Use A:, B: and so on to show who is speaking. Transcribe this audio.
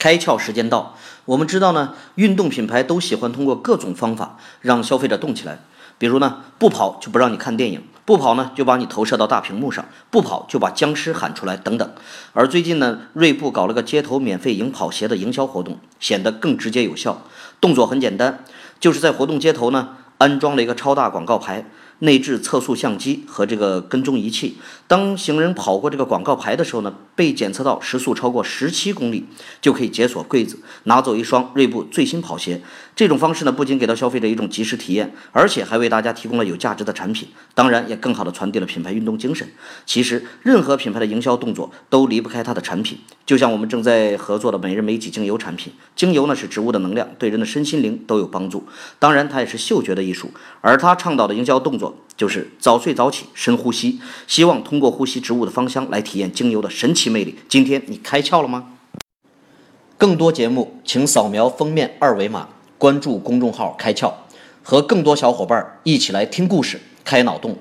A: 开窍时间到。我们知道呢，运动品牌都喜欢通过各种方法让消费者动起来。比如呢，不跑就不让你看电影，不跑呢就把你投射到大屏幕上，不跑就把僵尸喊出来等等。而最近呢，锐步搞了个街头免费赢跑鞋的营销活动，显得更直接有效。动作很简单，就是在活动街头呢安装了一个超大广告牌。内置测速相机和这个跟踪仪器，当行人跑过这个广告牌的时候呢，被检测到时速超过十七公里，就可以解锁柜子，拿走一双锐步最新跑鞋。这种方式呢，不仅给到消费者一种即时体验，而且还为大家提供了有价值的产品，当然也更好的传递了品牌运动精神。其实，任何品牌的营销动作都离不开它的产品，就像我们正在合作的每日美己精油产品，精油呢是植物的能量，对人的身心灵都有帮助。当然，它也是嗅觉的艺术，而它倡导的营销动作。就是早睡早起，深呼吸，希望通过呼吸植物的芳香来体验精油的神奇魅力。今天你开窍了吗？更多节目，请扫描封面二维码，关注公众号“开窍”，和更多小伙伴一起来听故事、开脑洞。